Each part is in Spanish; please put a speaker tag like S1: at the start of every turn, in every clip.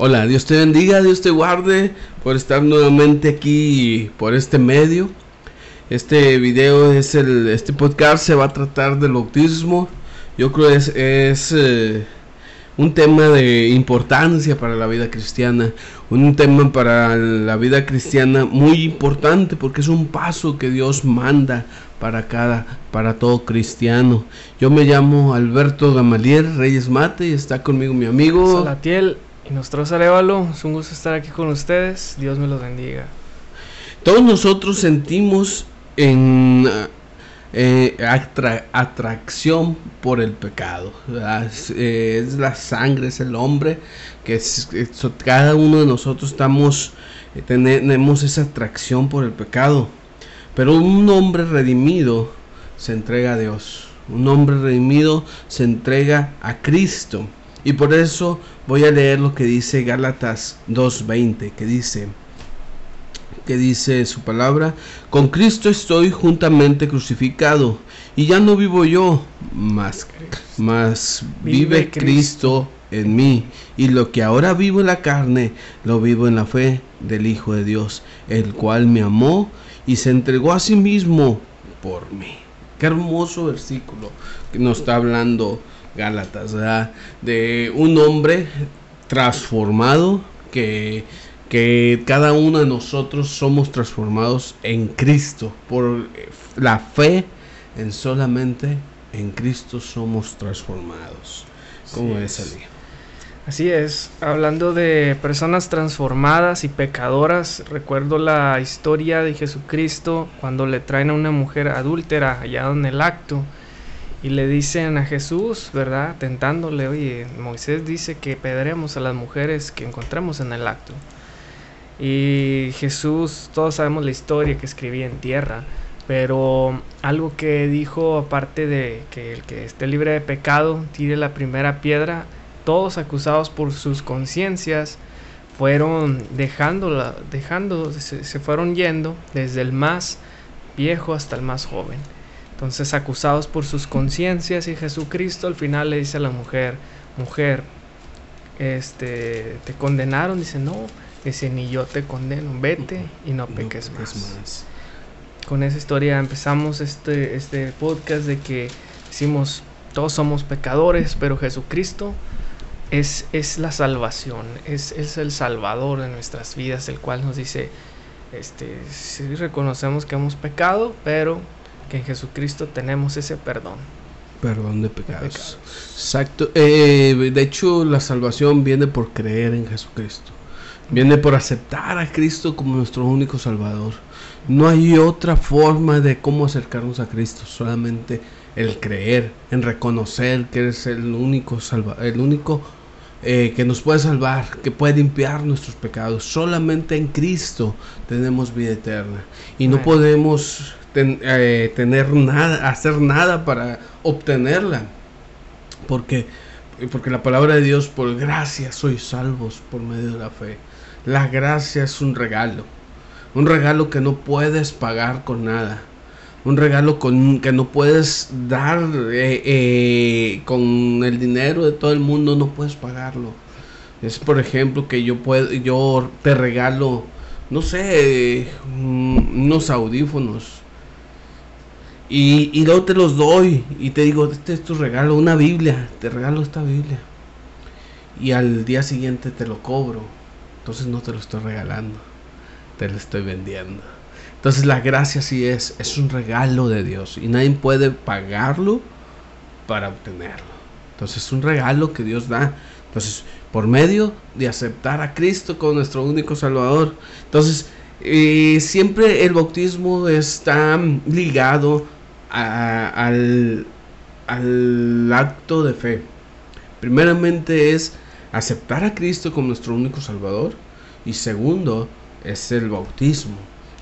S1: Hola, Dios te bendiga, Dios te guarde por estar nuevamente aquí por este medio. Este video es el, este podcast se va a tratar del bautismo. Yo creo es, es eh, un tema de importancia para la vida cristiana, un tema para la vida cristiana muy importante porque es un paso que Dios manda para cada, para todo cristiano. Yo me llamo Alberto Gamaliel Reyes Mate y está conmigo mi amigo
S2: Salatiel y nuestro Arevalo. Es un gusto estar aquí con ustedes. Dios me los bendiga.
S1: Todos nosotros sentimos en eh, atracción por el pecado. Eh, es, la sangre, es el hombre, que cada uno de nosotros estamos, eh, tenemos esa atracción por el pecado. Pero un hombre redimido se entrega a Dios. Un hombre redimido se entrega a Cristo. Y por eso voy a leer lo que dice Gálatas 2.20, que dice, que dice su palabra, con Cristo estoy juntamente crucificado, y ya no vivo yo, más, más vive Cristo. en mí, y lo que ahora vivo en la carne, lo vivo en la fe del Hijo de Dios, el cual me amó y se entregó a sí mismo por mí. Qué hermoso versículo que nos está hablando Gálatas, de un hombre transformado que que cada uno de nosotros somos transformados en Cristo. Por la fe en solamente en Cristo somos transformados. ¿Cómo es, Ali?
S2: Así es, hablando de personas transformadas y pecadoras, recuerdo la historia de Jesucristo cuando le traen a una mujer adúltera allá en el acto y le dicen a Jesús, ¿verdad? Tentándole, oye, Moisés dice que pedremos a las mujeres que encontremos en el acto. Y Jesús, todos sabemos la historia que escribía en tierra, pero algo que dijo aparte de que el que esté libre de pecado tire la primera piedra, todos acusados por sus conciencias fueron dejándola, dejando, se, se fueron yendo desde el más viejo hasta el más joven. Entonces acusados por sus conciencias y Jesucristo al final le dice a la mujer, mujer, este, te condenaron, dice, no, Dice, ni yo te condeno, vete y no peques, más. Con esa historia empezamos este, este podcast de que decimos, todos somos pecadores, pero Jesucristo es, es la salvación, es, es el salvador de nuestras vidas, el cual nos dice, este, sí reconocemos que hemos pecado, pero que en Jesucristo tenemos ese perdón.
S1: Perdón de pecados. Exacto. Eh, de hecho, la salvación viene por creer en Jesucristo. Viene por aceptar a Cristo como nuestro único Salvador. No hay otra forma de cómo acercarnos a Cristo, solamente el creer, en reconocer que es el único salva, el único eh, que nos puede salvar, que puede limpiar nuestros pecados. Solamente en Cristo tenemos vida eterna y no podemos eh, tener nada, hacer nada para obtenerla, porque porque la palabra de Dios por gracia sois salvos por medio de la fe. La gracia es un regalo. Un regalo que no puedes pagar con nada. Un regalo con, que no puedes dar eh, eh, con el dinero de todo el mundo, no puedes pagarlo. Es por ejemplo que yo puedo, yo te regalo, no sé, mm, unos audífonos. Y, y luego te los doy y te digo, este es tu regalo, una Biblia, te regalo esta Biblia. Y al día siguiente te lo cobro entonces no te lo estoy regalando, te lo estoy vendiendo. Entonces la gracia sí es, es un regalo de Dios y nadie puede pagarlo para obtenerlo. Entonces es un regalo que Dios da. Entonces, por medio de aceptar a Cristo como nuestro único Salvador. Entonces, eh, siempre el bautismo está ligado al, al acto de fe. Primeramente es aceptar a Cristo como nuestro único Salvador. Y segundo, es el bautismo.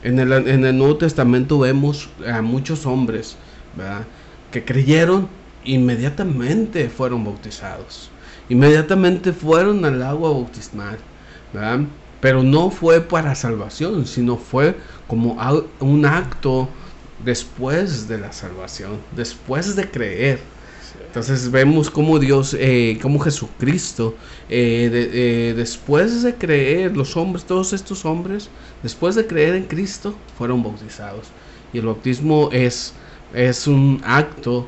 S1: En el, Nuevo Testamento vemos a muchos hombres que creyeron inmediatamente fueron bautizados. Inmediatamente fueron al agua bautismal. Pero no fue para salvación, sino fue como un acto después de la salvación, después de creer. Entonces vemos cómo Dios, eh, cómo Jesucristo, eh, eh, después de creer, los hombres, todos estos hombres, después de creer en Cristo, fueron bautizados. Y el bautismo es, es un acto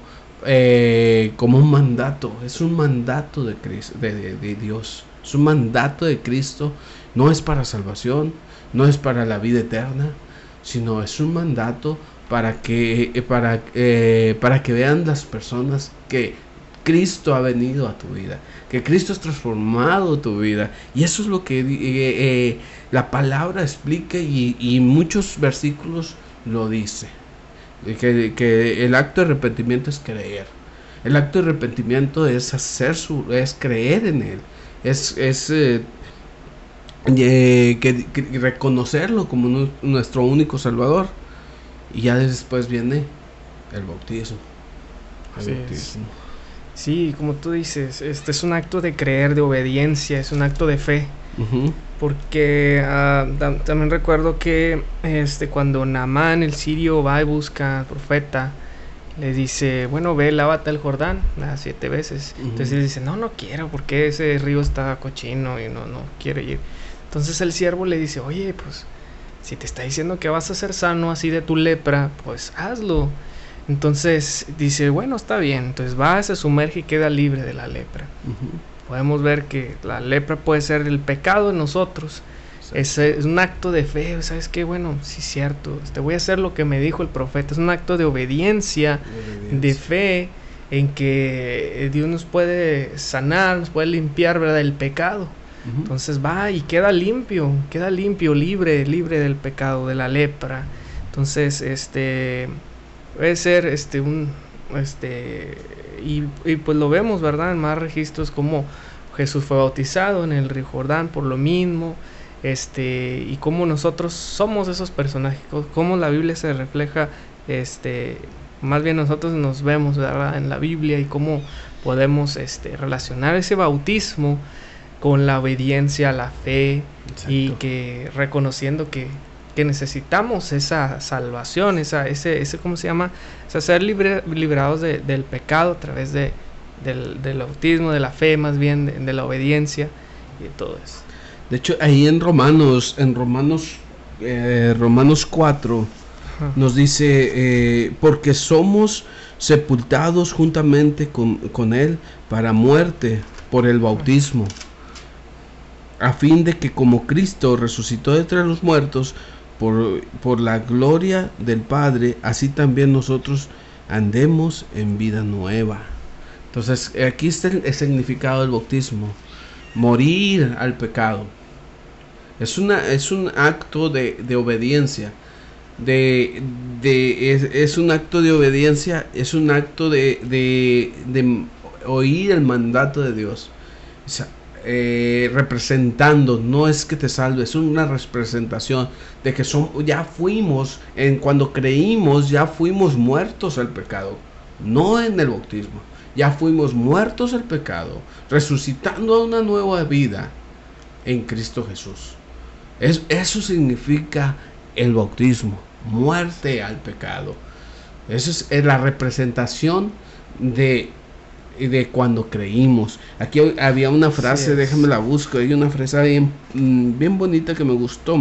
S1: como un mandato, es un mandato de, Dios, es un mandato de Cristo, no es para salvación, no es para la vida eterna, sino es un mandato para que, eh, para, eh, para que vean las personas que Cristo ha venido a tu vida, que Cristo ha transformado tu vida. Y eso es lo que eh, la palabra explica y, muchos versículos lo dice. Que, el acto de arrepentimiento es creer. El acto de arrepentimiento es hacer su, es creer en Él. Es, es que, reconocerlo como nuestro único Salvador. Y ya después viene el bautismo.
S2: Sí, como tú dices, este es un acto de creer, de obediencia, es un acto de fe. Porque ah, también recuerdo que este cuando Namán el sirio va y busca al profeta, le dice, bueno, ve, lávate el Jordán las siete veces. Entonces él dice, no, no quiero, porque ese río está cochino y no, no quiero ir. Entonces el siervo le dice, oye, pues si te está diciendo que vas a ser sano así de tu lepra, pues hazlo. Entonces dice, bueno, está bien. Entonces va, se sumerge y queda libre de la lepra. Podemos ver que la lepra puede ser el pecado en nosotros. Es, es, un acto de fe, ¿sabes qué? Bueno, sí es cierto, te voy a hacer lo que me dijo el profeta. Es un acto de obediencia, de, fe, en que Dios nos puede sanar, nos puede limpiar, ¿verdad? El pecado. Entonces va y queda limpio, queda limpio, libre, libre del pecado, de la lepra. Entonces, este, puede ser, este, un, este, y, pues lo vemos, ¿verdad? En más registros como Jesús fue bautizado en el río Jordán por lo mismo, este, y cómo nosotros somos esos personajes, cómo la Biblia se refleja, este, más bien nosotros nos vemos, ¿verdad? En la Biblia y cómo podemos, este, relacionar ese bautismo con la obediencia, la fe y que reconociendo que, necesitamos esa salvación, esa, ese, ese, ¿cómo se llama? O ser liberados del pecado a través de, del, del, autismo, de la fe más bien, de, la obediencia y de todo eso.
S1: De hecho, ahí en Romanos, en Romanos, eh, Romanos 4, nos dice, eh, porque somos sepultados juntamente con, con Él para muerte por el bautismo a fin de que como Cristo resucitó de entre los muertos por, por la gloria del Padre, así también nosotros andemos en vida nueva. Entonces, aquí está el, significado del bautismo. Morir al pecado. Es, una, es un acto de, obediencia. De, de es, un acto de obediencia, es un acto de, de, oír el mandato de Dios. Eh, representando, no es que te salve, es una representación de que son, ya fuimos, en cuando creímos, ya fuimos muertos al pecado, no en el bautismo, ya fuimos muertos al pecado, resucitando a una nueva vida en Cristo Jesús. Es, eso significa el bautismo, muerte al pecado. Eso es la representación de de cuando creímos. Aquí había una frase, déjame la busco, hay una frase bien, mm, bien bonita que me gustó.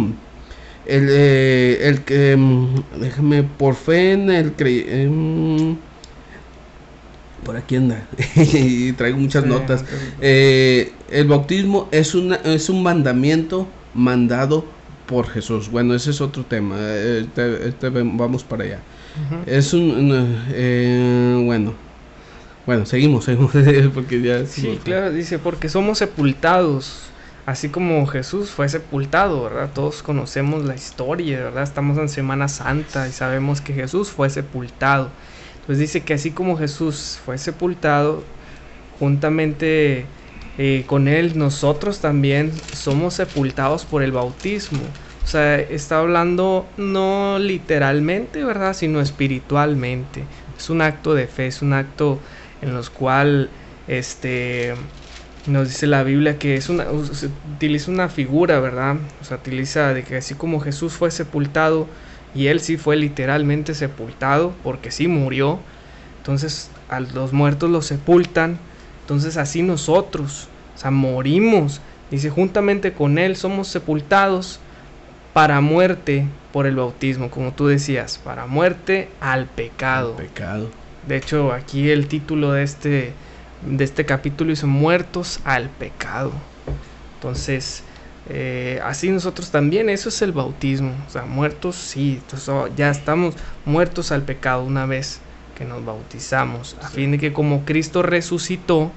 S1: El, eh, el que, mm, déjame, por fe en el cre em, por aquí anda, y traigo muchas notas. Eh, el bautismo es, una, es un mandamiento mandado por Jesús. Bueno, ese es otro tema. Este, este vamos para allá. Es un, eh, bueno, bueno, seguimos, seguimos, porque ya...
S2: Sí, claro, dice, porque somos sepultados, así como Jesús fue sepultado, ¿verdad? Todos conocemos la historia, ¿verdad? Estamos en Semana Santa y sabemos que Jesús fue sepultado. Entonces dice que así como Jesús fue sepultado, juntamente eh, con él, nosotros también somos sepultados por el bautismo. O sea, está hablando no literalmente, ¿verdad? Sino espiritualmente. Es un acto de fe, es un acto en los cual este nos dice la Biblia que es una se utiliza una figura, ¿verdad? O sea, utiliza de que así como Jesús fue sepultado y él sí fue literalmente sepultado porque sí murió. Entonces, a los muertos los sepultan, entonces así nosotros, o sea, morimos. Dice, juntamente con Él somos sepultados para muerte por el bautismo, como tú decías, para muerte al pecado.
S1: pecado.
S2: De hecho, aquí el título de este, de este capítulo dice muertos al pecado. Entonces, eh, así nosotros también, eso es el bautismo. O sea, muertos, sí, oh, ya estamos muertos al pecado una vez que nos bautizamos. A fin de que como Cristo resucitó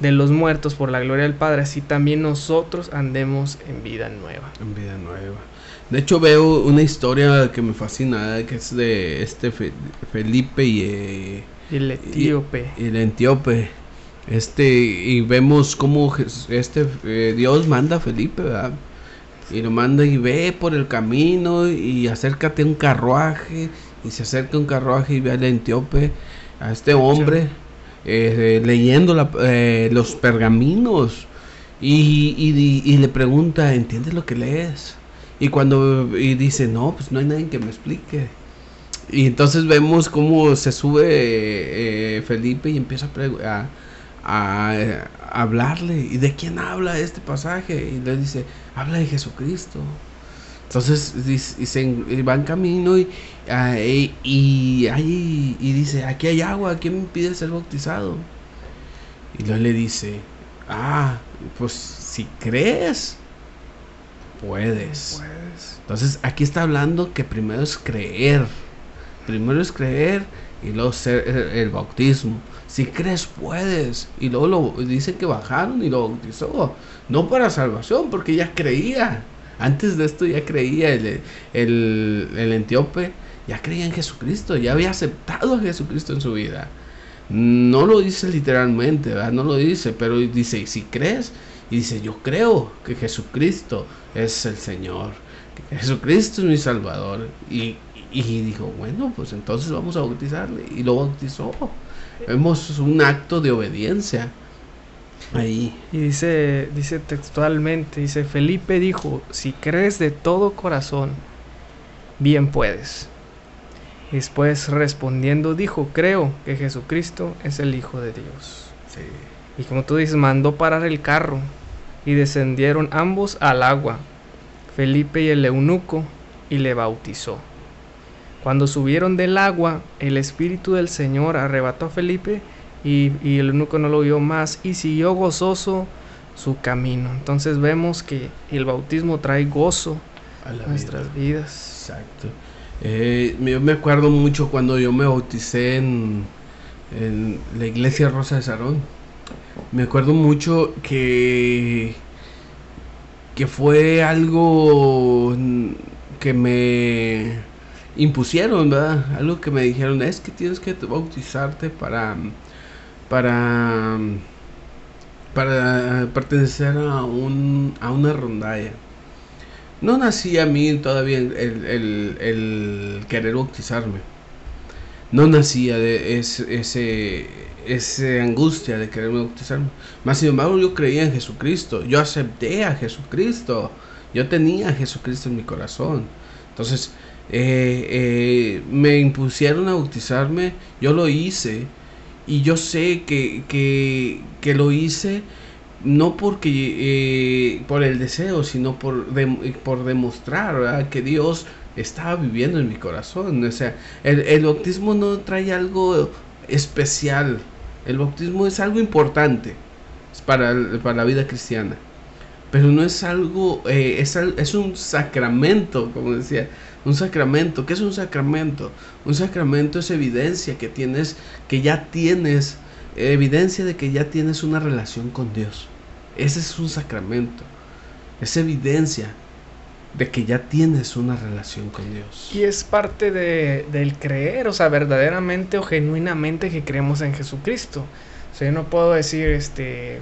S2: de los muertos por la gloria del Padre, así también nosotros andemos en vida nueva.
S1: En vida nueva. De hecho veo una historia que me fascina, que es de este Felipe y,
S2: eh, el etíope.
S1: Y, el etíope. Este, y vemos cómo este eh, Dios manda a Felipe, ¿verdad? Y lo manda y ve por el camino y acércate a un carruaje. Y se acerca un carruaje y ve al etíope, a este hombre, eh, leyendo los pergaminos. Y, y, y, le pregunta, ¿entiendes lo que lees? Y cuando y dice, no, pues no hay nadie que me explique. Y entonces vemos cómo se sube eh, Felipe y empieza a, hablarle. ¿Y de quién habla este pasaje? Y le dice, habla de Jesucristo. Entonces dice, va en camino y, ah, y, y, y, dice, aquí hay agua, ¿quién me pide ser bautizado? Y luego le dice, ah, pues si crees, puedes. Entonces aquí está hablando que primero es creer. Primero es creer y luego ser el, bautismo. Si crees, puedes. Y luego lo, dice que bajaron y lo bautizó. No para salvación, porque ya creía. Antes de esto ya creía el, el, el etíope. Ya creía en Jesucristo. Ya había aceptado a Jesucristo en su vida. No lo dice literalmente, No lo dice, pero dice, si crees, y dice, yo creo que Jesucristo es el Señor, Jesucristo es mi Salvador. Y, y dijo, bueno, pues entonces vamos a bautizarle. Y lo bautizó. Vemos un acto de obediencia. Ahí.
S2: Y dice, dice textualmente, dice, Felipe dijo, si crees de todo corazón, bien puedes. después respondiendo dijo, creo que Jesucristo es el Hijo de Dios. Sí. Y como tú dices, mandó parar el carro y descendieron ambos al agua, Felipe y el eunuco, y le bautizó. Cuando subieron del agua, el Espíritu del Señor arrebató a Felipe y, el eunuco no lo vio más y siguió gozoso su camino. Entonces vemos que el bautismo trae gozo a, nuestras vidas.
S1: Exacto. Eh, yo me acuerdo mucho cuando yo me bauticé en, en la iglesia Rosa de Sarón me acuerdo mucho que que fue algo que me impusieron, ¿verdad? Algo que me dijeron, es que tienes que bautizarte para para para pertenecer a un a una rondalla. No nací a mí todavía el, el, el querer bautizarme. No nacía de ese esa angustia de querer bautizarme. Más sin embargo, yo creía en Jesucristo. Yo acepté a Jesucristo. Yo tenía a Jesucristo en mi corazón. Entonces, eh, eh, me impusieron a bautizarme. Yo lo hice. Y yo sé que, que, lo hice no porque eh, por el deseo, sino por, por demostrar que Dios estaba viviendo en mi corazón. O sea, el, el bautismo no trae algo especial el bautismo es algo importante para, para la vida cristiana, pero no es algo, eh, es, es un sacramento, como decía, un sacramento. ¿Qué es un sacramento? Un sacramento es evidencia que tienes, que ya tienes, evidencia de que ya tienes una relación con Dios. Ese es un sacramento. Es evidencia de que ya tienes una relación con Dios.
S2: Y es parte de, del creer, o sea, verdaderamente o genuinamente que creemos en Jesucristo. O sea, yo no puedo decir, este,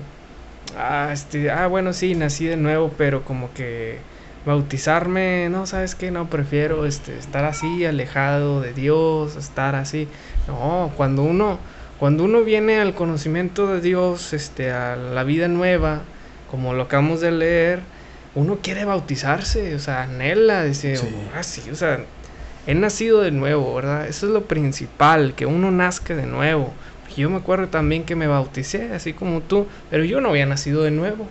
S2: ah, este, ah, bueno, sí, nací de nuevo, pero como que bautizarme, no, sabes qué, no, prefiero este, estar así, alejado de Dios, estar así. No, cuando uno, cuando uno viene al conocimiento de Dios, este, a la vida nueva, como lo acabamos de leer, uno quiere bautizarse, o sea, anhela, dice, ah, sí, o sea, he nacido de nuevo, ¿verdad? Eso es lo principal, que uno nazca de nuevo. Yo me acuerdo también que me bauticé, así como tú, pero yo no había nacido de nuevo.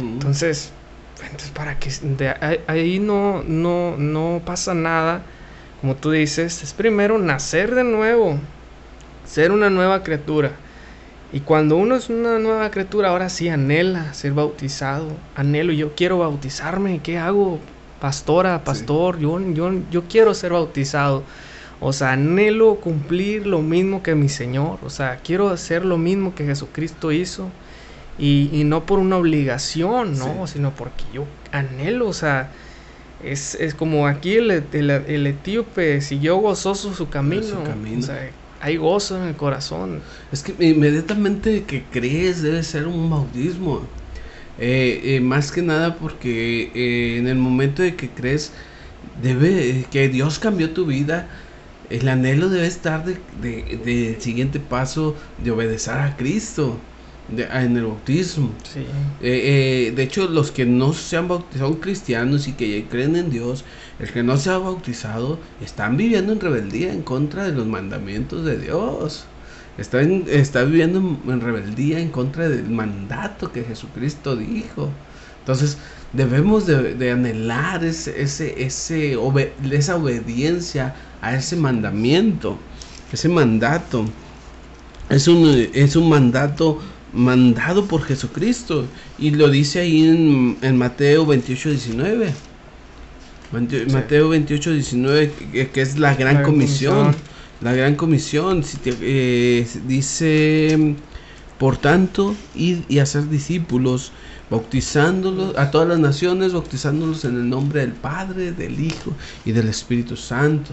S2: Entonces, entonces para que ahí no, no, no pasa nada, como tú dices, es primero nacer de nuevo, ser una nueva criatura. Y cuando uno es una nueva criatura, ahora sí anhela ser bautizado. Anhelo, yo quiero bautizarme. ¿Qué hago? Pastora, pastor, yo, yo, yo quiero ser bautizado. O sea, anhelo cumplir lo mismo que mi Señor. O sea, quiero hacer lo mismo que Jesucristo hizo. Y, no por una obligación, ¿no? Sino porque yo anhelo. O sea, es, como aquí el, el, etíope siguió gozoso su camino. Su camino. O sea, hay gozo en el corazón.
S1: Es que inmediatamente que crees debe ser un bautismo. Eh, eh, más que nada porque eh, en el momento de que crees, debe que Dios cambió tu vida. El anhelo debe estar de, de, siguiente paso de obedecer a Cristo en el bautismo. de hecho, los que no se han bautizado, son cristianos y que creen en Dios, el que no se ha bautizado están viviendo en rebeldía en contra de los mandamientos de Dios. Está, está viviendo en, rebeldía en contra del mandato que Jesucristo dijo. Entonces debemos de, anhelar ese, ese, ese esa obediencia a ese mandamiento, ese mandato. Es un, es un mandato mandado por Jesucristo y lo dice ahí en, en Mateo 28, 19. Mateo 28, 19, que, es la gran, comisión, La gran comisión. Si eh, dice, por tanto, ir y hacer discípulos, bautizándolos a todas las naciones, bautizándolos en el nombre del Padre, del Hijo y del Espíritu Santo.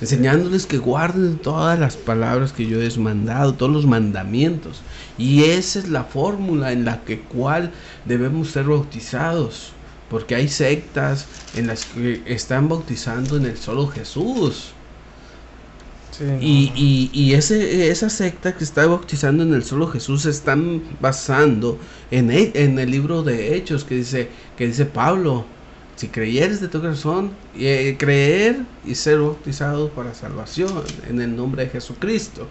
S1: Enseñándoles que guarden todas las palabras que yo he mandado, todos los mandamientos. Y esa es la fórmula en la que cual debemos ser bautizados porque hay sectas en las que están bautizando en el solo Jesús. y, y, ese, esa secta que está bautizando en el solo Jesús se están basando en el, en el libro de Hechos que dice, que dice Pablo, si creyeres de tu corazón, eh, creer y ser bautizado para salvación en el nombre de Jesucristo.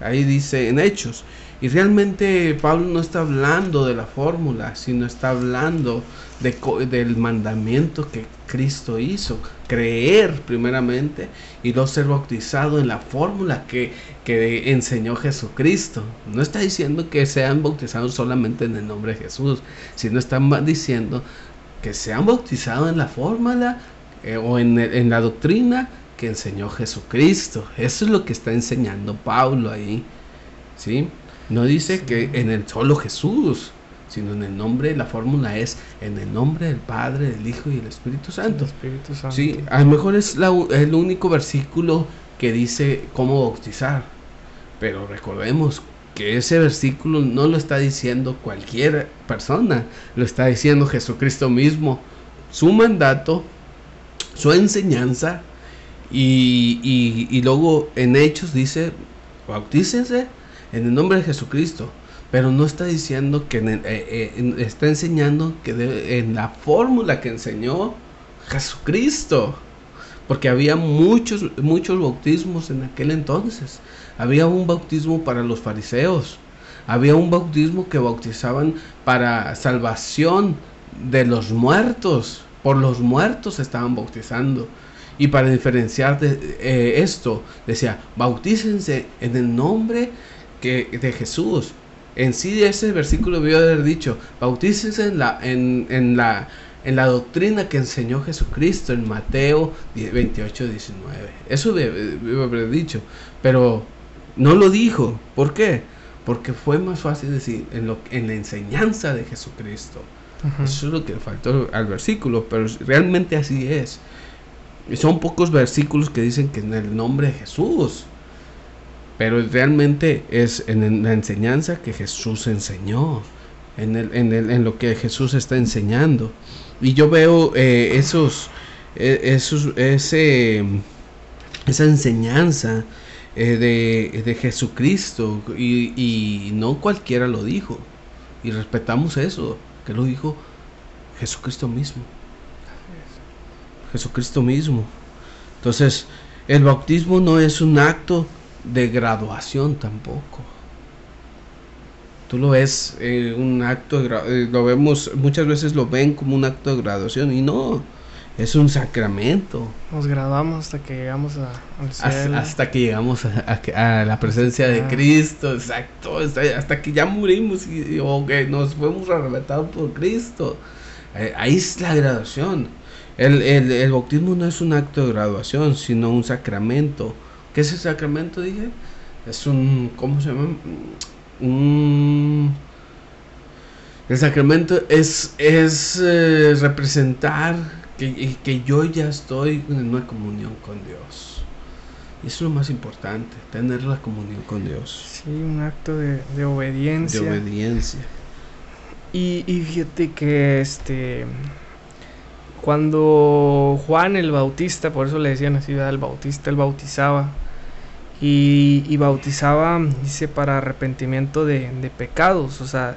S1: Ahí dice en Hechos. Y realmente Pablo no está hablando de la fórmula, sino está hablando de, del mandamiento que Cristo hizo. Creer primeramente y luego ser bautizado en la fórmula que, que enseñó Jesucristo. No está diciendo que sean bautizados solamente en el nombre de Jesús, sino está diciendo que sean bautizados en la fórmula eh, o en, en la doctrina que enseñó Jesucristo. Eso es lo que está enseñando Pablo ahí. ¿Sí? No dice que en el solo Jesús, sino en el nombre, la fórmula es en el nombre del Padre, del Hijo y del Espíritu Santo.
S2: Espíritu Santo.
S1: Sí, a lo mejor es el único versículo que dice cómo bautizar. Pero recordemos ese versículo no lo está diciendo cualquier persona, lo está diciendo Jesucristo mismo, su mandato, su enseñanza, y, y luego en Hechos dice, bautícense en el nombre de Jesucristo. Pero no está diciendo que eh, eh, está enseñando que en la fórmula que enseñó Jesucristo. Porque había muchos, muchos bautismos en aquel entonces. Había un bautismo para los fariseos. Había un bautismo que bautizaban para salvación de los muertos. Por los muertos estaban bautizando. Y para diferenciar de, eh, esto, decía, bautícense en el nombre que, de Jesús. En sí ese versículo debió haber dicho, bautícense en la, en, en, la, en la doctrina que enseñó Jesucristo en Mateo 28, 19. Eso debió haber dicho, pero no lo dijo. ¿Por qué? Porque fue más fácil decir en, lo, en la enseñanza de Jesucristo. Eso es lo que faltó al versículo, pero realmente así es. Son pocos versículos que dicen que en el nombre de Jesús pero realmente es en la enseñanza que Jesús enseñó, en, el, en, el, en lo que Jesús está enseñando. Y yo veo eh, esos, e, esos, ese, esa enseñanza eh, de, de, Jesucristo y, y no cualquiera lo dijo. Y respetamos eso, que lo dijo Jesucristo mismo. Jesucristo mismo. Entonces, el bautismo no es un acto de graduación tampoco. Tú lo ves eh, un acto de eh, lo vemos muchas veces lo ven como un acto de graduación y no es un sacramento.
S2: Nos graduamos hasta que llegamos a,
S1: al cielo. Hasta, que llegamos a, la presencia de ah. Cristo, exacto. Hasta, que ya morimos y, o que nos fuimos arrebatados por Cristo. Eh, ahí es la graduación. El, el, el, bautismo no es un acto de graduación, sino un sacramento. ¿Qué es el sacramento? Dije. Es un. ¿Cómo se llama? Un. El sacramento es, es eh, representar que, que, yo ya estoy en una comunión con Dios. Y eso es lo más importante, tener la comunión con Dios.
S2: Sí, un acto de, de obediencia.
S1: De obediencia.
S2: Y, y fíjate que este cuando Juan el Bautista, por eso le decían así, el Bautista, él bautizaba. Y, y bautizaba, dice, para arrepentimiento de, de, pecados. O sea,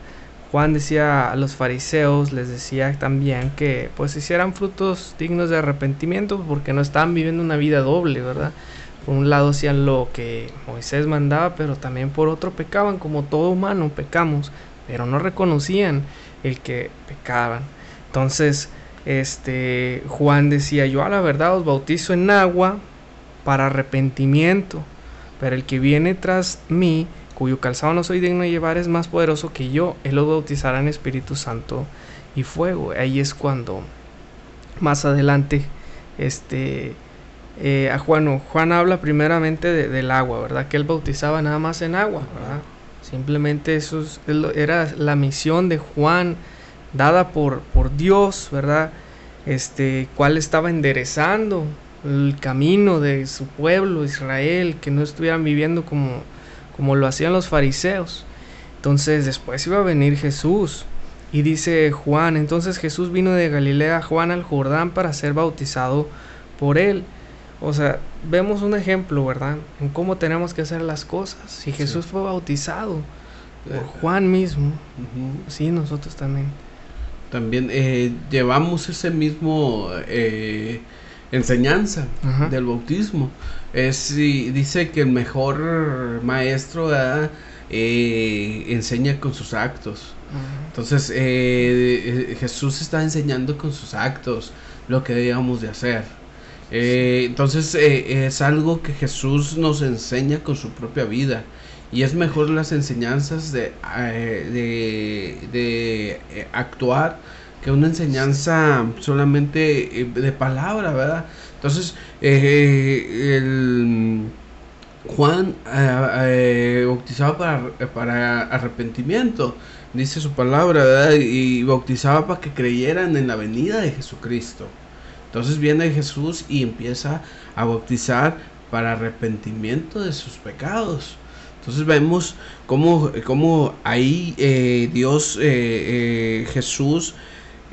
S2: Juan decía a los fariseos, les decía también que pues hicieran frutos dignos de arrepentimiento porque no estaban viviendo una vida doble, ¿verdad? Por un lado hacían lo que Moisés mandaba, pero también por otro pecaban, como todo humano pecamos, pero no reconocían el que pecaban. Entonces, este Juan decía, yo a la verdad os bautizo en agua para arrepentimiento, pero el que viene tras mí, cuyo calzado no soy digno de llevar, es más poderoso que yo, él lo bautizará en Espíritu Santo y fuego. Ahí es cuando más adelante este eh, a Juan, Juan habla primeramente del agua, ¿verdad? Que él bautizaba nada más en agua. Simplemente eso era la misión de Juan dada por, por Dios, ¿verdad? Este, cuál estaba enderezando el camino de su pueblo, Israel, que no estuvieran viviendo como, como lo hacían los fariseos. Entonces después iba a venir Jesús. Y dice Juan, entonces Jesús vino de Galilea, Juan al Jordán, para ser bautizado por él. O sea, vemos un ejemplo, ¿verdad? En cómo tenemos que hacer las cosas. Si Jesús fue bautizado por eh, Juan mismo, sí, nosotros también.
S1: También eh, llevamos ese mismo eh, enseñanza del bautismo. Es, dice que el mejor maestro eh, enseña con sus actos. Entonces Jesús está enseñando con sus actos lo que debíamos de hacer. entonces es algo que Jesús nos enseña con su propia vida y es mejor las enseñanzas de, eh, de, eh, actuar que una enseñanza solamente eh, de palabra, ¿verdad? Entonces, el Juan bautizaba para, para arrepentimiento, dice su palabra, ¿verdad? Y bautizaba para que creyeran en la venida de Jesucristo. Entonces viene Jesús y empieza a bautizar para arrepentimiento de sus pecados. Entonces vemos cómo, cómo ahí eh, Dios, eh,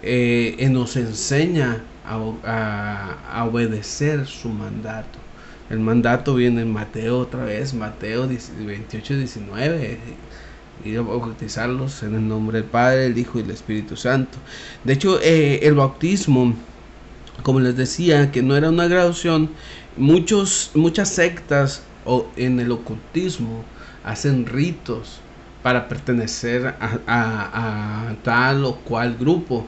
S1: eh, nos enseña a, obedecer su mandato. El mandato viene en Mateo otra vez, Mateo 28, 19 y bautizarlos en el nombre del Padre, el Hijo y el Espíritu Santo. De hecho, el bautismo, como les decía, que no era una graduación, muchos, muchas sectas o en el ocultismo hacen ritos para pertenecer a, tal o cual grupo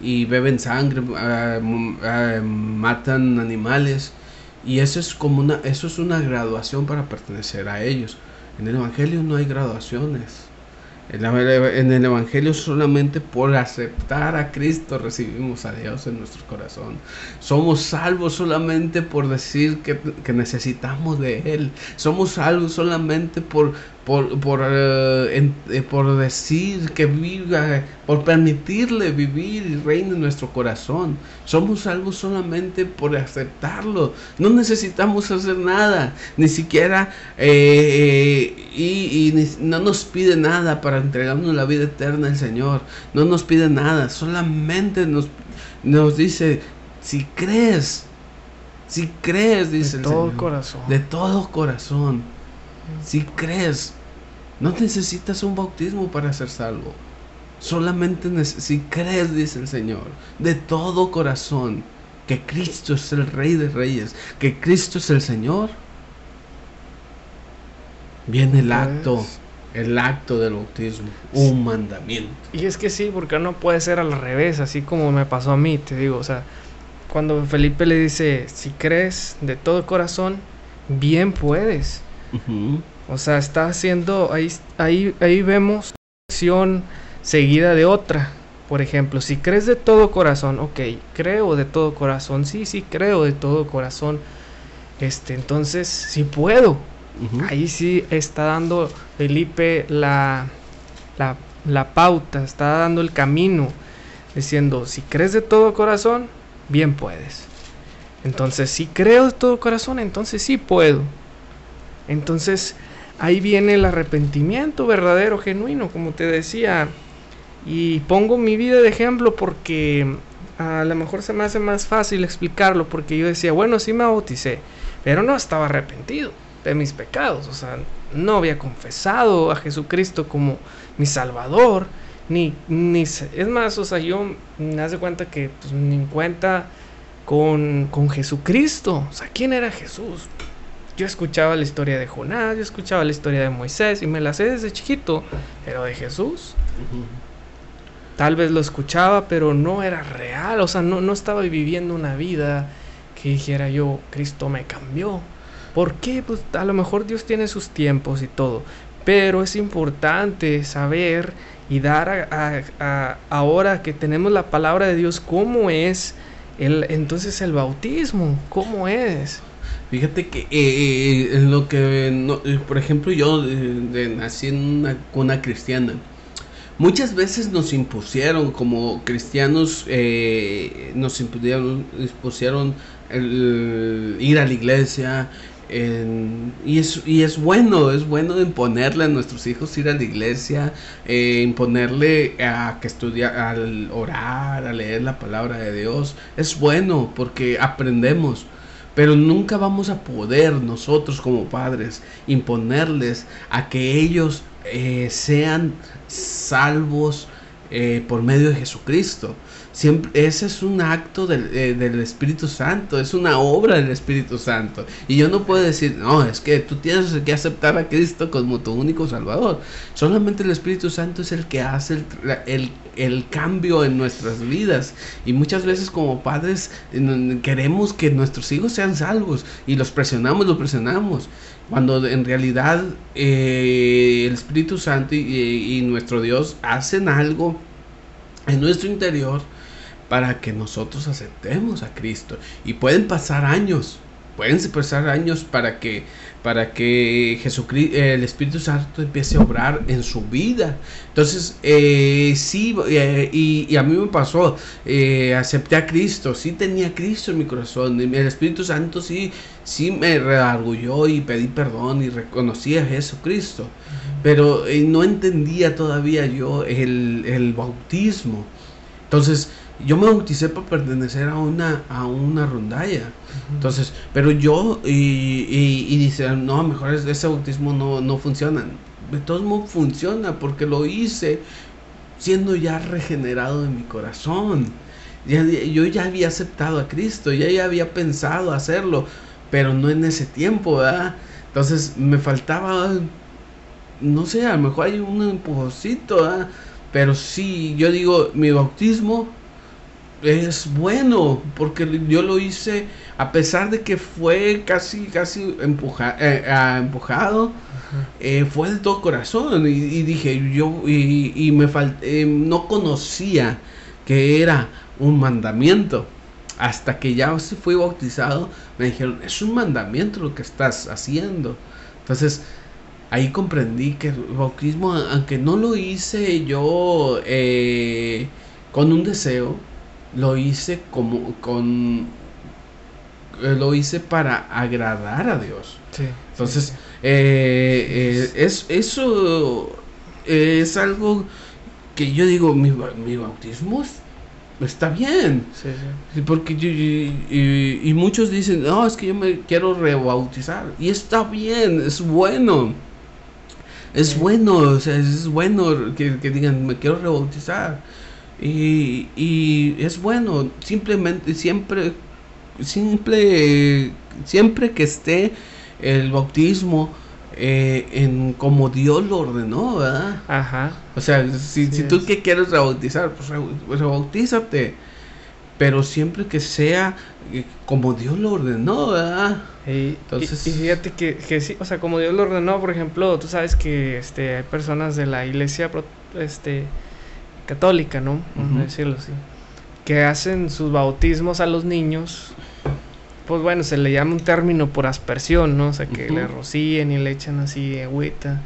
S1: y beben sangre, eh, eh, matan animales y eso es como una eso es una graduación para pertenecer a ellos. En el evangelio no hay graduaciones. En el Evangelio solamente por aceptar a Cristo recibimos a Dios en nuestro corazón. Somos salvos solamente por decir que, que necesitamos de Él. Somos salvos solamente por, por, por, eh, eh, por decir que viva, por permitirle vivir y reine en nuestro corazón. Somos salvos solamente por aceptarlo. No necesitamos hacer nada, ni siquiera, eh, y, no nos pide nada para entregarnos la vida eterna al Señor. No nos pide nada, solamente nos, nos dice, si crees, si crees, dice
S2: de todo corazón.
S1: De todo corazón si crees, no necesitas un bautismo para ser salvo. Solamente si crees, dice el Señor, de todo corazón, que Cristo es el Rey de Reyes, que Cristo es el Señor, viene el
S2: Pues,
S1: acto, el acto del bautismo, un mandamiento.
S2: Y es que sí, porque no puede ser al revés, así como me pasó a mí, te digo, o sea, cuando Felipe le dice, si crees de todo corazón, bien puedes. O sea, está haciendo, ahí, ahí, ahí vemos acción seguida de otra. Por ejemplo, si crees de todo corazón, ok, creo de todo corazón, sí, sí, creo de todo corazón. Este, entonces, sí puedo. Ahí sí está dando Felipe la, la, la pauta, está dando el camino, diciendo, si crees de todo corazón, bien puedes. Entonces, si creo de todo corazón, entonces sí puedo. Entonces, ahí viene el arrepentimiento verdadero, genuino, como te decía. Y pongo mi vida de ejemplo porque a lo mejor se me hace más fácil explicarlo, porque yo decía, bueno, sí me bauticé, pero no estaba arrepentido de mis pecados, o sea, no había confesado a Jesucristo como mi Salvador, ni, ni es más, o sea, yo me hace cuenta que pues, ni en cuenta con, con Jesucristo, o sea, ¿quién era Jesús? Yo escuchaba la historia de Jonás, yo escuchaba la historia de Moisés y me la sé desde chiquito, pero de Jesús tal vez lo escuchaba, pero no era real, o sea, no, no estaba viviendo una vida que dijera yo, Cristo me cambió. ¿Por qué? Pues a lo mejor Dios tiene sus tiempos y todo, pero es importante saber y dar a, a- a- ahora que tenemos la palabra de Dios, cómo es el, entonces el bautismo, cómo es.
S1: Fíjate que eh, en lo que, no- eh, por ejemplo, yo eh, nací en una cuna cristiana. Muchas veces nos impusieron como cristianos, eh, nos impusieron, impusieron el ir a la iglesia. y, es, y es bueno, es bueno imponerle a nuestros hijos ir a la iglesia, eh, imponerle a que estudiar, al orar, a leer la palabra de Dios. Es bueno porque aprendemos. Pero nunca vamos a poder nosotros como padres imponerles a que ellos eh, sean salvos eh, por medio de Jesucristo. Siempre, ese es un acto del, eh, del Espíritu Santo, es una obra del Espíritu Santo. Y yo no puedo decir, no, es que tú tienes que aceptar a Cristo como tu único Salvador. Solamente el Espíritu Santo es el que hace el, el- el cambio en nuestras vidas. Y muchas veces como padres queremos que nuestros hijos sean salvos y los presionamos, los presionamos. Cuando en realidad eh, el Espíritu Santo y, y nuestro Dios hacen algo en nuestro interior para que nosotros aceptemos a Cristo. Y pueden pasar años, pueden pasar años para que para que Jesucristo, el Espíritu Santo empiece a obrar en su vida. Entonces, eh, sí, eh, y, y a mí me pasó, eh, acepté a Cristo, sí tenía a Cristo en mi corazón, y el Espíritu Santo sí, sí me redargulló y pedí perdón y reconocí a Jesucristo, pero no entendía todavía yo el, el bautismo. Entonces, yo me bauticé para pertenecer a una, a una rondalla. Entonces, pero yo, y, y, y dice, no, mejor es- ese bautismo no, no funciona. De todos modos funciona porque lo hice siendo ya regenerado en mi corazón. Ya- yo ya había aceptado a Cristo, ya, ya había pensado hacerlo, pero no en ese tiempo, ¿verdad? Entonces me faltaba, no sé, a lo mejor hay un empujoncito, ¿verdad? Pero sí, yo digo, mi bautismo es bueno, porque yo lo hice a pesar de que fue casi, casi empuja- eh, ah, empujado, eh, fue de todo corazón. Y, y dije, yo, y, y me falté, no conocía que era un mandamiento. Hasta que ya se fui bautizado, me dijeron, es un mandamiento lo que estás haciendo. Entonces, ahí comprendí que el bautismo, aunque no lo hice yo eh, con un deseo, lo hice como con eh, lo hice para agradar a Dios.
S2: Sí,
S1: Entonces,
S2: sí, sí.
S1: eh, eh, es, eso es algo que yo digo, mi, mi bautismo es- está bien.
S2: Sí, sí.
S1: Sí, Porque yo- y, y- muchos dicen, no, es que yo me quiero rebautizar. Y está bien, es bueno. Es bueno, o sea, es bueno que, que digan, me quiero rebautizar. Y, y es bueno, simplemente, siempre simple, siempre que esté el bautismo eh, en como Dios lo ordenó, ¿verdad?
S2: Ajá.
S1: O sea, si, si tú que quieres rebautizar, pues, rebautízate. Pero siempre que sea eh, como Dios lo ordenó, ¿verdad?
S2: Entonces... Y, fíjate que, que, sí, o sea, como Dios lo ordenó, por ejemplo, tú sabes que este, hay personas de la iglesia este, católica, ¿no? Vamos a decirlo así. Que hacen sus bautismos a los niños pues bueno, se le llama un término por aspersión, ¿no? O sea, que le rocíen y le echan así agüita,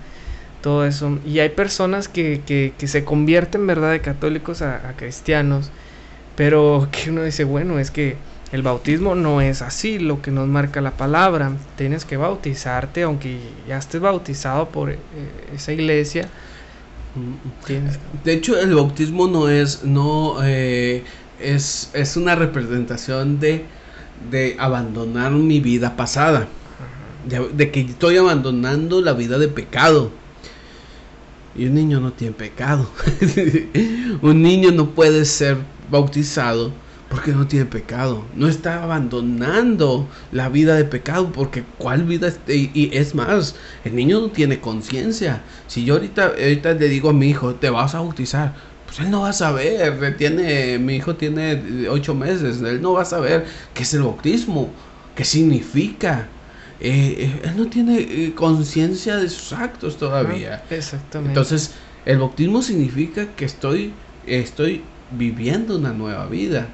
S2: todo eso. Y hay personas que, que, que se convierten, ¿verdad?, de católicos a, cristianos, pero que uno dice, bueno, es que el bautismo no es así lo que nos marca la palabra. Tienes que bautizarte, aunque ya estés bautizado por eh, esa iglesia.
S1: De hecho, el bautismo no es, no, eh, es, es una representación de de abandonar mi vida pasada. De, que estoy abandonando la vida de pecado. Y un niño no tiene pecado. un niño no puede ser bautizado porque no tiene pecado. No está abandonando la vida de pecado porque cuál vida y, es más, el niño no tiene conciencia. Si yo ahorita ahorita le digo a mi hijo, "Te vas a bautizar." Pues él no va a saber, tiene, mi hijo tiene ocho meses, él no va a saber qué es el bautismo, qué significa. Eh, eh, él no tiene eh, conciencia de sus actos todavía.
S2: exactamente.
S1: Entonces, el bautismo significa que estoy, estoy viviendo una nueva vida.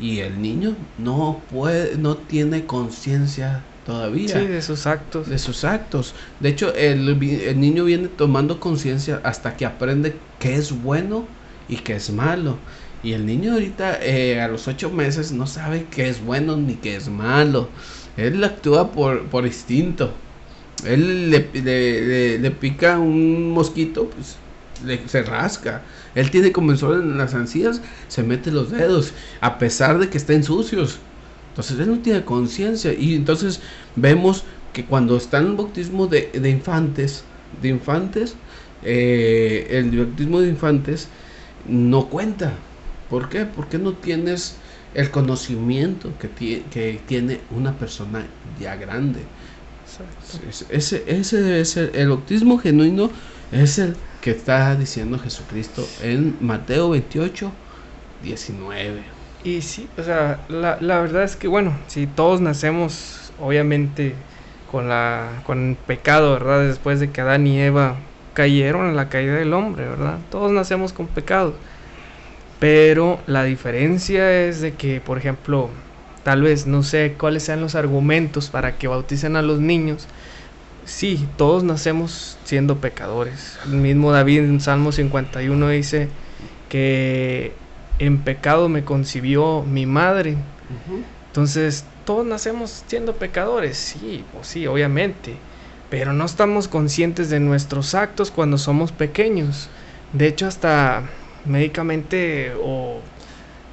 S1: Y el niño no puede, no tiene conciencia todavía.
S2: Sí, de sus actos.
S1: De sus actos. De hecho, el, el niño viene tomando conciencia hasta que aprende qué es bueno y que es malo. Y el niño ahorita eh, a los ocho meses no sabe qué es bueno ni qué es malo. Él actúa por, por instinto. Él le, le, pica un mosquito, pues le, se rasca. Él tiene comenzó en las encías, se mete los dedos, a pesar de que estén sucios. Entonces él no tiene conciencia. Y entonces vemos que cuando está en el bautismo de, de infantes, de infantes, eh, el bautismo de infantes, no cuenta. ¿Por qué? Porque no tienes el conocimiento que, que tiene una persona ya grande. Ese, ese es el, el bautismo genuino, es el que está diciendo Jesucristo en Mateo 28, 19.
S2: Y sí, o sea, la, la verdad es que, bueno, si todos nacemos, obviamente, con, la, con pecado, ¿verdad? Después de que Adán y Eva cayeron en la caída del hombre, ¿verdad? Todos nacemos con pecado. Pero la diferencia es de que, por ejemplo, tal vez no sé cuáles sean los argumentos para que bauticen a los niños. Sí, todos nacemos siendo pecadores. El mismo David en Salmo 51 dice que en pecado me concibió mi madre. Entonces, todos nacemos siendo pecadores. Sí, pues sí, obviamente pero no estamos conscientes de nuestros actos cuando somos pequeños. De hecho, hasta médicamente o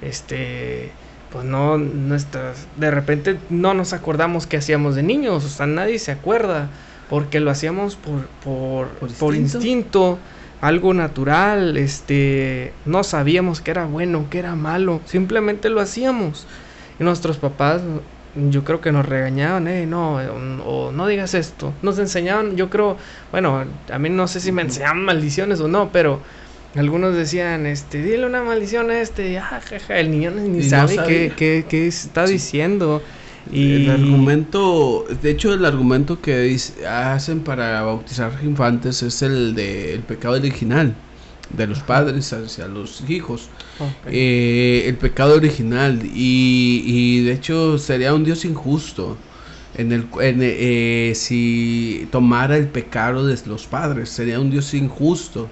S2: este pues no nuestras de repente no nos acordamos qué hacíamos de niños, o sea, nadie se acuerda porque lo hacíamos por por, por, instinto? algo natural, este, no sabíamos qué era bueno, qué era malo, simplemente lo hacíamos. Y nuestros papás yo creo que nos regañaban, eh, no, o, no digas esto. Nos enseñaban, yo creo, bueno, a mí no sé si me enseñaban maldiciones o no, pero algunos decían, este, dile una maldición a este, ah, el niño ni sabe, qué, qué, está diciendo.
S1: Y... El argumento, de hecho el argumento que hacen para bautizar infantes es el de el pecado original de los padres hacia los hijos. Eh, el pecado original. Y, de hecho sería un Dios injusto. En el, eh, si tomara el pecado de los padres, sería un Dios injusto.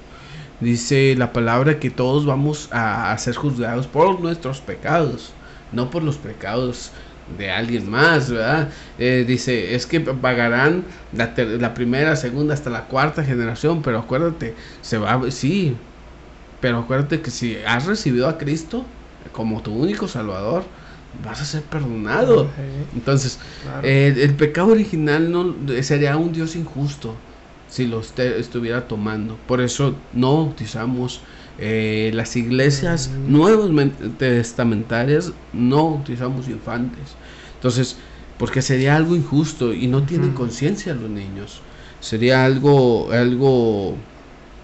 S1: Dice la palabra que todos vamos a, ser juzgados por nuestros pecados, no por los pecados de alguien más, ¿verdad? Eh, dice, es que pagarán la, la, primera, segunda, hasta la cuarta generación, pero acuérdate, se va, sí, pero acuérdate que si has recibido a Cristo como tu único Salvador, vas a ser perdonado. Entonces, el pecado original no sería un Dios injusto si lo estuviera tomando. Por eso no bautizamos eh, las iglesias nuevas testamentarias, no bautizamos infantes. Entonces, porque sería algo injusto y no tienen conciencia los niños. Sería algo, algo...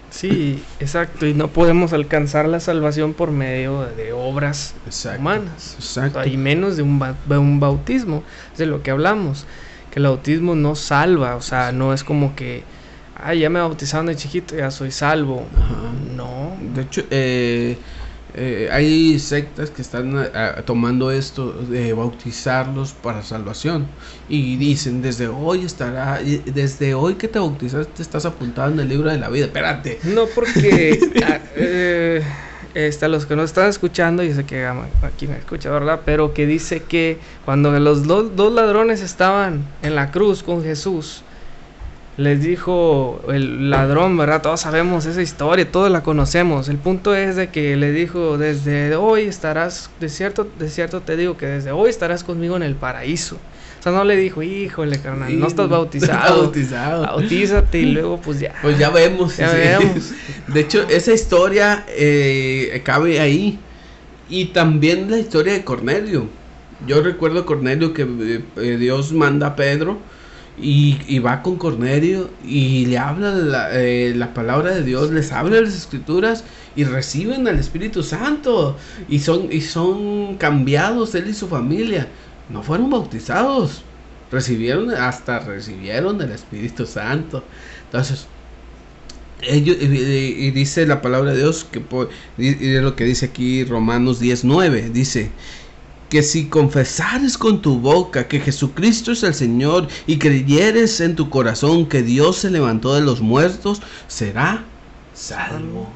S2: Sí, exacto, y no podemos alcanzar la salvación por medio de obras humanas. Exacto. y menos de un, un bautismo, es de lo que hablamos, que el bautismo no salva, o sea, no es como que, ay, ya me bautizaron de chiquito, ya soy salvo. No.
S1: De hecho, eh, eh, hay sectas que están eh, tomando esto de bautizarlos para salvación. Y dicen desde hoy estará desde hoy que te bautizaste estás apuntado en el libro de la vida espérate.
S2: No porque ah, eh, está, los que no están escuchando yo sé que aquí me escucha verdad pero que dice que cuando los dos ladrones estaban en la cruz con Jesús les dijo el ladrón, ¿verdad? Todos sabemos esa historia, todos la conocemos. El punto es de que le dijo, desde hoy estarás, de cierto, de cierto te digo que desde hoy estarás conmigo en el paraíso. O sea, no le dijo, híjole, carnal, no estás bautizado. bautizado. Bautízate y luego pues ya.
S1: Pues ya vemos. Ya vemos. De hecho, esa historia eh, cabe ahí. Y también la historia de Cornelio. Yo recuerdo a Cornelio que eh, Dios manda a Pedro y, va con Cornelio y le habla la, eh, la, palabra de Dios, les habla las escrituras y reciben al Espíritu Santo y son, y son cambiados él y su familia. No fueron bautizados, recibieron, hasta recibieron el Espíritu Santo. Entonces, ellos, y, dice la palabra de Dios, que y es lo que dice aquí Romanos 19, dice, que si confesares con tu boca que Jesucristo es el Señor y creyeres en tu corazón que Dios se levantó de los muertos, será salvo.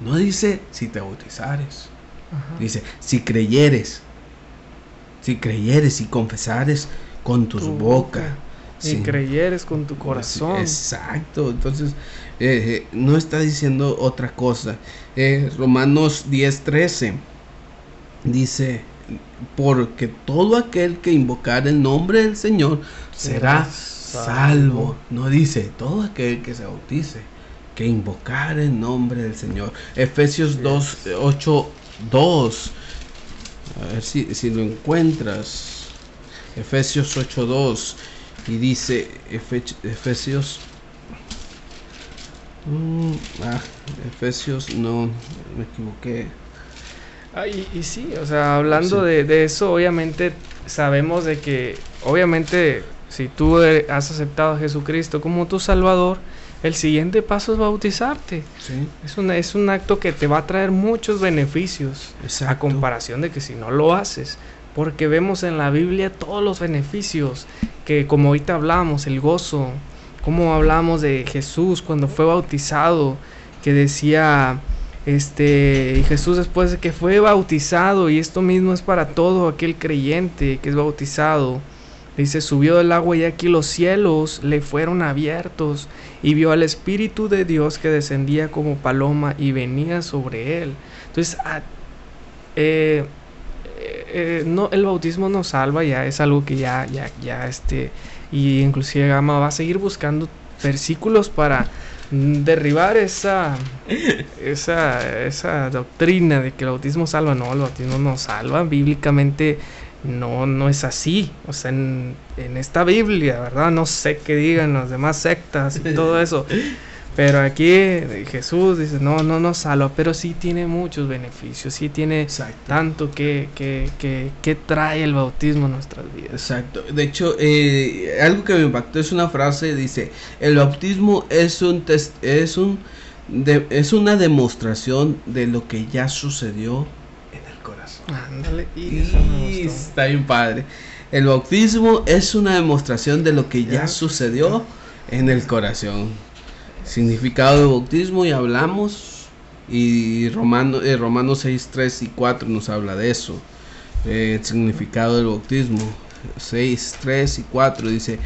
S1: No dice si te bautizares. Dice si creyeres. Si creyeres y confesares con tus tu boca.
S2: Si creyeres con tu corazón.
S1: Exacto. Entonces, eh, eh, no está diciendo otra cosa. Eh, Romanos 10:13 dice porque todo aquel que invocar el nombre del Señor será salvo. No dice todo aquel que se bautice, que invocar el nombre del Señor. Efesios 2, 8, 2. A ver si, si lo encuentras. Efesios 8, 2. Y dice Efesios mm, ah, Efesios, no, me equivoqué.
S2: Ah, y, sí, o sea, hablando de, eso, obviamente sabemos de que, obviamente, si tú has aceptado a Jesucristo como tu Salvador, el siguiente paso es bautizarte. Es, una, es un acto que te va a traer muchos beneficios a comparación de que si no lo haces. Porque vemos en la Biblia todos los beneficios que como ahorita hablamos, el gozo, como hablamos de Jesús cuando fue bautizado, que decía este, y Jesús después de que fue bautizado, y esto mismo es para todo aquel creyente que es bautizado, dice, subió del agua y aquí los cielos le fueron abiertos y vio al Espíritu de Dios que descendía como paloma y venía sobre él. Entonces, ah, eh, eh, eh, no, el bautismo nos salva, ya es algo que ya, ya, ya, este, y inclusive Gama va a seguir buscando versículos para derribar esa, esa, esa doctrina de que el bautismo salva. No, el bautismo no salva. Bíblicamente no, no es así. O sea, en, en esta Biblia, ¿verdad? No sé qué digan las demás sectas y todo eso. Pero aquí Jesús dice, no, no nos salva, pero sí tiene muchos beneficios, sí tiene tanto que, que, que, trae el bautismo a nuestras vidas.
S1: Exacto. De hecho, eh, algo que me impactó es una frase, dice, el bautismo es un test, es un es una demostración de lo que ya sucedió en el corazón.
S2: Ándale,
S1: y, está bien padre. El bautismo es una demostración de lo que ya sucedió en el corazón significado de bautismo y hablamos y Romano, eh, Romanos 6, 3 y 4 nos habla de eso. Eh, el significado del bautismo 6, 3 y 4 dice,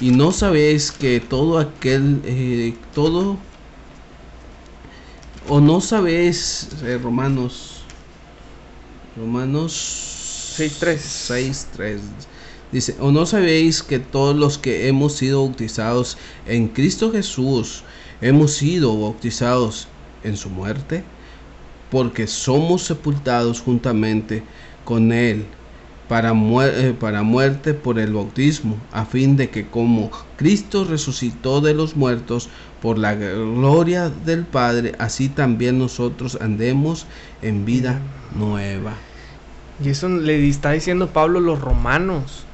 S1: y no sabéis que todo aquel, eh, todo, o no sabéis, eh, Romanos, Romanos
S2: 6, 3.
S1: 6, 3. Dice, o no sabéis que todos los que hemos sido bautizados en Cristo Jesús, hemos sido bautizados en su muerte, porque somos sepultados juntamente con Él para, eh, para muerte por el bautismo, a fin de que como Cristo resucitó de los muertos por la gloria del Padre, así también nosotros andemos en vida nueva.
S2: Y eso le está diciendo Pablo a los romanos.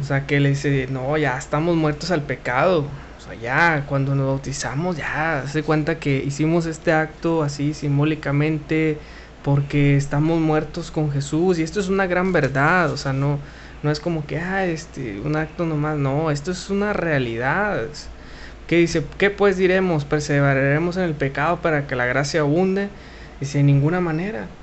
S2: O sea, que le dice, no, ya estamos muertos al pecado. Ya cuando nos bautizamos, ya se cuenta que hicimos este acto así simbólicamente porque estamos muertos con Jesús. Y esto es una gran verdad. O sea, no, no es como que, ah, este, un acto nomás. No, esto es una realidad. ¿Qué dice? ¿Qué pues diremos? ¿Perseveraremos en el pecado para que la gracia abunde? Dice, de ninguna manera.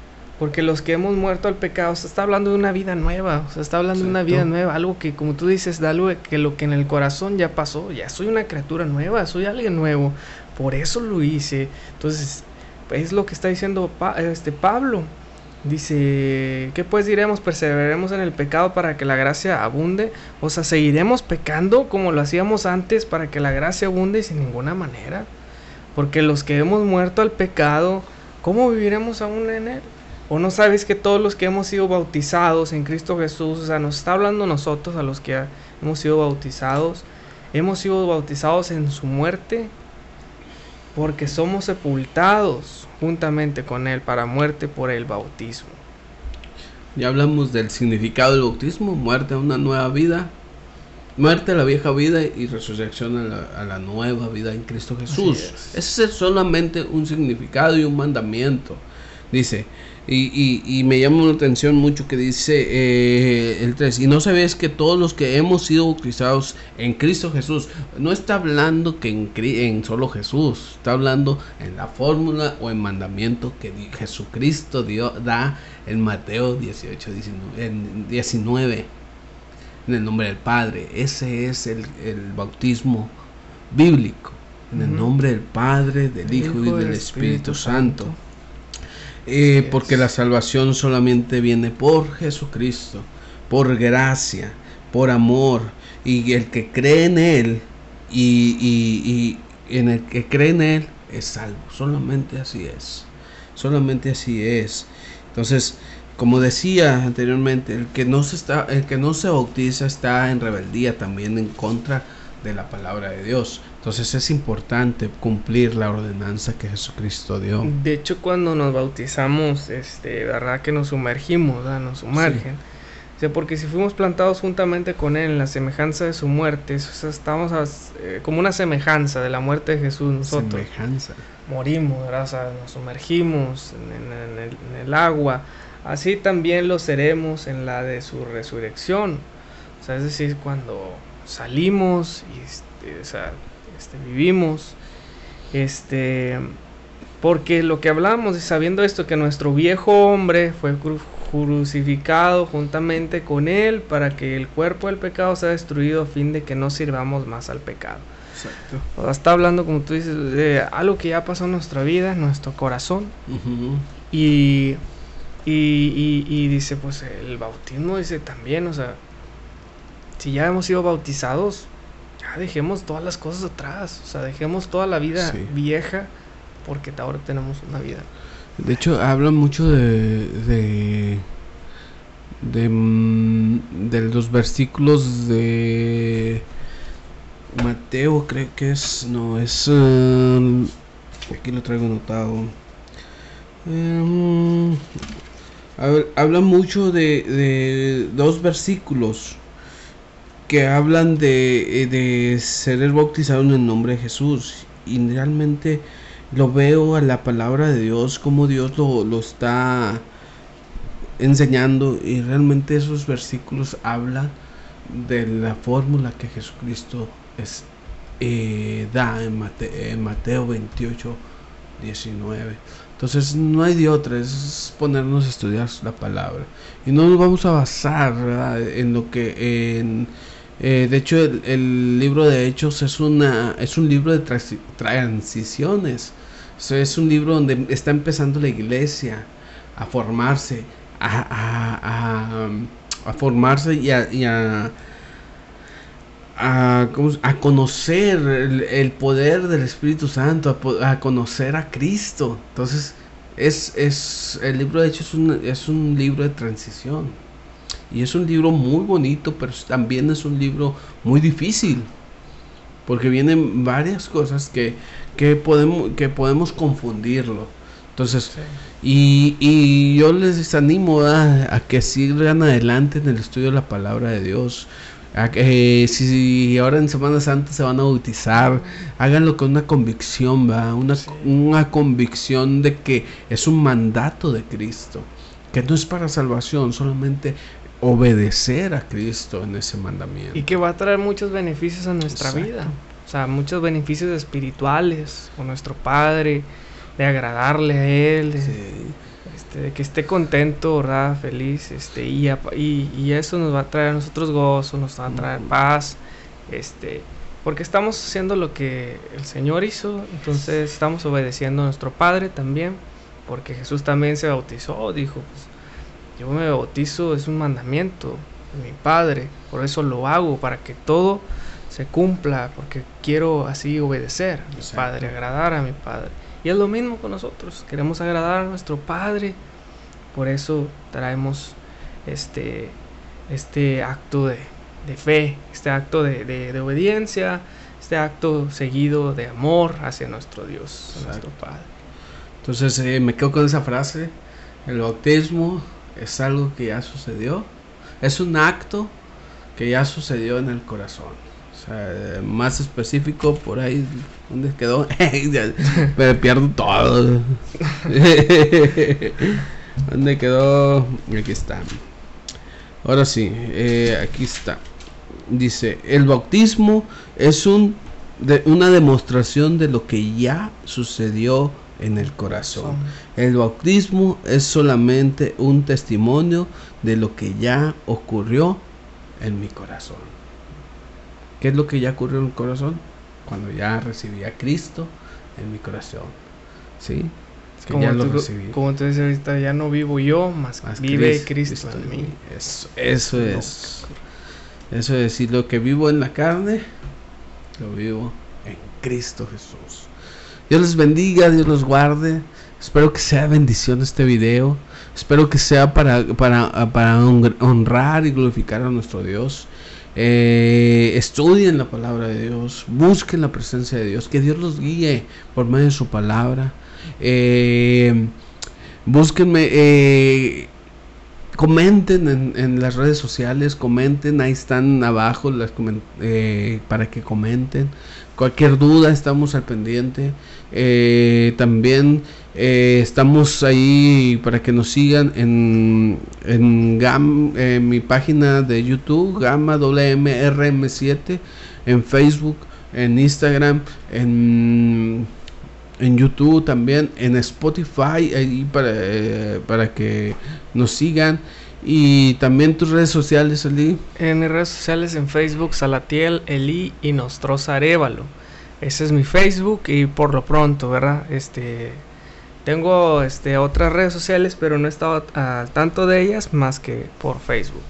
S2: Porque los que hemos muerto al pecado, se está hablando de una vida nueva, se está hablando de una vida nueva, algo que como tú dices, de algo que lo que en el corazón ya pasó, ya soy una criatura nueva, soy alguien nuevo, por eso lo hice. Entonces, es lo que está diciendo este Pablo. Dice, ¿qué pues diremos? Perseveraremos en el pecado para que la gracia abunde. O sea, seguiremos pecando como lo hacíamos antes para que la gracia abunde sin ninguna manera. Porque los que hemos muerto al pecado, ¿cómo viviremos aún en él? ¿O no sabes que todos los que hemos sido bautizados en Cristo Jesús, o sea, nos está hablando nosotros, a los que hemos sido bautizados, hemos sido bautizados en su muerte, porque somos sepultados juntamente con Él para muerte por el bautismo.
S1: Ya hablamos del significado del bautismo, muerte a una nueva vida, muerte a la vieja vida y resurrección a la, nueva vida en Cristo Jesús. Ese es solamente un significado y un mandamiento. Dice, y, y, me llama la atención mucho que dice eh, el 3, y no sabes que todos los que hemos sido bautizados en Cristo Jesús, no está hablando que en, en solo Jesús, está hablando en la fórmula o en mandamiento que Jesucristo dio, da en Mateo 18, 19, en 19, en el nombre del Padre. Ese es el, bautismo bíblico, en el nombre del Padre, del Hijo, y del Espíritu, Santo. Eh, porque la salvación solamente viene por Jesucristo, por gracia, por amor. Y el que cree en Él y, en el que cree en Él es salvo. Solamente así es. Solamente así es. Entonces, como decía anteriormente, el que no se está, el que no se bautiza está en rebeldía también en contra de la palabra de Dios. Entonces es importante cumplir la ordenanza que Jesucristo dio.
S2: De hecho, cuando nos bautizamos, este, verdad que nos sumergimos, nos sumergen. porque si fuimos plantados juntamente con Él en la semejanza de su muerte, estamos eh, como una semejanza de la muerte de Jesús nosotros. Semejanza. Morimos, nos sumergimos en, el, agua. Así también lo seremos en la de su resurrección. O sea, es decir, cuando salimos y este, o sea, este, vivimos, este, porque lo que hablamos, sabiendo esto, que nuestro viejo hombre fue crucificado juntamente con él para que el cuerpo del pecado sea destruido a fin de que no sirvamos más al pecado. Exacto. está hablando, como tú dices, de algo que ya pasó en nuestra vida, en nuestro corazón. y, y, y, dice, pues el bautismo dice también, o sea, si ya hemos sido bautizados, dejemos todas las cosas atrás, o sea, dejemos toda la vida vieja porque ahora tenemos una vida.
S1: De hecho, habla mucho de, de, de, mm, los versículos de Mateo, creo que es, no, es, um, aquí lo traigo anotado. Um, habla mucho de, de dos versículos que hablan de, eh, de ser bautizado en el nombre de Jesús. Y realmente lo veo a la palabra de Dios, como Dios lo, lo está enseñando. Y realmente esos versículos hablan de la fórmula que Jesucristo es, eh, da en Mateo, en Mateo 28, 19. Entonces no hay de otra, es ponernos a estudiar la palabra. Y no nos vamos a basar en lo que en eh, de hecho, el, libro de Hechos es, una, es un libro de transiciones. es un libro donde está empezando la iglesia a formarse, a, formarse y a, a, conocer el, poder del Espíritu Santo, a, conocer a Cristo. Entonces, es, es, el libro de Hechos es un, es un libro de transición. Y es un libro muy bonito, pero también es un libro muy difícil. Porque vienen varias cosas que, que, podemos, que podemos confundirlo. Entonces, y, y, yo les animo a, que sigan adelante en el estudio de la palabra de Dios. A que, si ahora en Semana Santa se van a bautizar, háganlo con una convicción, ¿va? Una, una convicción de que es un mandato de Cristo, que no es para salvación, solamente obedecer a Cristo en ese mandamiento.
S2: Y que va a traer muchos beneficios a nuestra vida. O sea, muchos beneficios espirituales con nuestro Padre, de agradarle a Él, de, este, que esté contento, ¿verdad? Feliz. Este, y, y, eso nos va a traer a nosotros gozo, nos va a traer paz. Este, porque estamos haciendo lo que el Señor hizo, entonces estamos obedeciendo a nuestro Padre también, porque Jesús también se bautizó, dijo, pues, yo me bautizo, es un mandamiento de mi Padre, por eso lo hago, para que todo se cumpla, porque quiero así obedecer a mi Padre, agradar a mi Padre. Y es lo mismo con nosotros, queremos agradar a nuestro Padre, por eso traemos este, este acto de, fe, este acto de, obediencia, este acto seguido de amor hacia nuestro Dios, nuestro Padre.
S1: Entonces eh, me quedo con esa frase, el bautismo es algo que ya sucedió, es un acto que ya sucedió en el corazón. Más específico por ahí, ¿dónde quedó? Me pierdo todo. ¿Dónde quedó? Aquí está. Ahora sí, eh, aquí está. Dice, el bautismo es un, de, una demostración de lo que ya sucedió en el corazón. El bautismo es solamente un testimonio de lo que ya ocurrió en mi corazón. ¿Qué es lo que ya ocurrió en el corazón? Cuando ya recibí a Cristo en mi corazón. ¿Sí?
S2: como, ya lo recibí. como tú dices ahorita, ya no vivo yo, más, vive Cristo, en mí.
S1: Eso, eso es. Eso es decir, lo que vivo en la carne, lo vivo en Cristo Jesús. Dios les bendiga, Dios los guarde. Espero que sea bendición este video. Espero que sea para, para, para honrar y glorificar a nuestro Dios. Eh, estudien la palabra de Dios. Busquen la presencia de Dios. Que Dios los guíe por medio de su palabra. Eh, búsquenme. Eh, comenten en, las redes sociales, comenten, ahí están abajo las eh, para que comenten. Cualquier duda estamos al pendiente. Eh, también eh, estamos ahí para que nos sigan en, en, Gam, en mi página de YouTube, Gamma WMRM7, en Facebook, en Instagram, en, en YouTube también, en Spotify, ahí para, eh, para que nos sigan. Y también tus redes sociales, Eli.
S2: En mis redes sociales, en Facebook, Salatiel, Eli y Nostroza Arevalo. Ese es mi Facebook y por lo pronto, ¿verdad? Este, tengo este, otras redes sociales, pero no he estado al tanto de ellas más que por Facebook.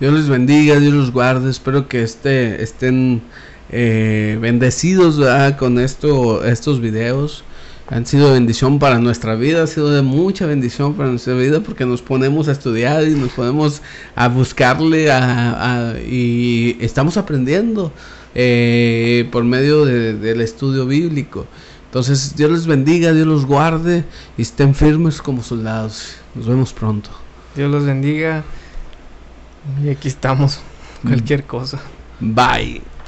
S1: Dios les bendiga, Dios los guarde. Espero que este, estén eh, bendecidos con esto, estos videos han sido bendición para nuestra vida, ha sido de mucha bendición para nuestra vida porque nos ponemos a estudiar y nos ponemos a buscarle y estamos aprendiendo eh, por medio del estudio bíblico. Entonces Dios les bendiga, Dios los guarde y estén firmes como soldados. Nos vemos pronto.
S2: Dios los bendiga y aquí estamos. Cualquier cosa.
S1: Bye.